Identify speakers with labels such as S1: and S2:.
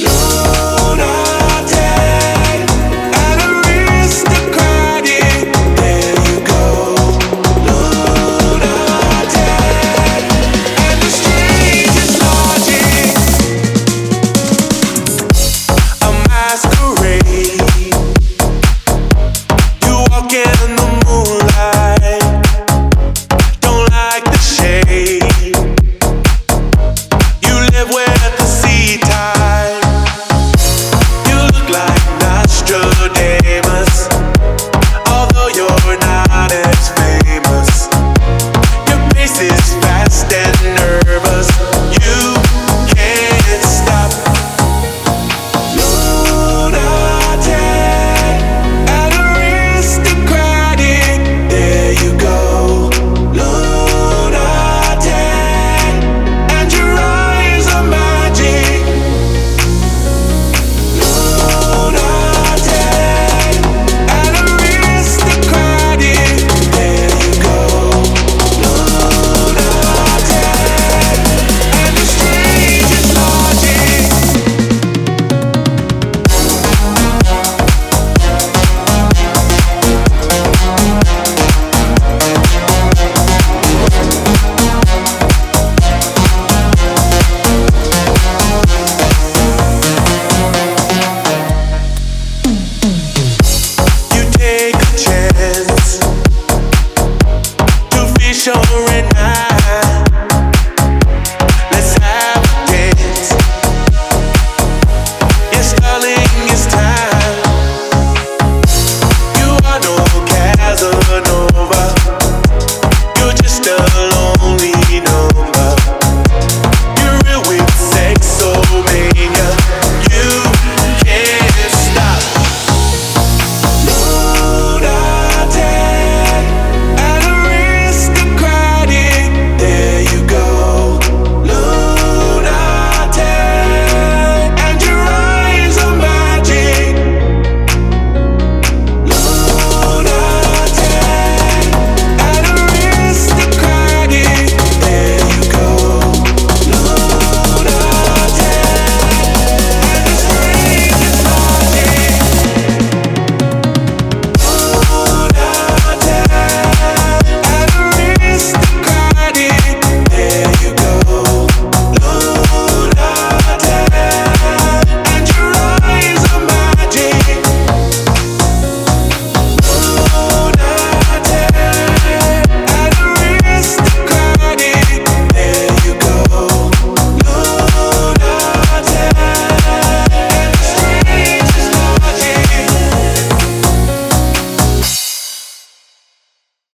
S1: No. right now.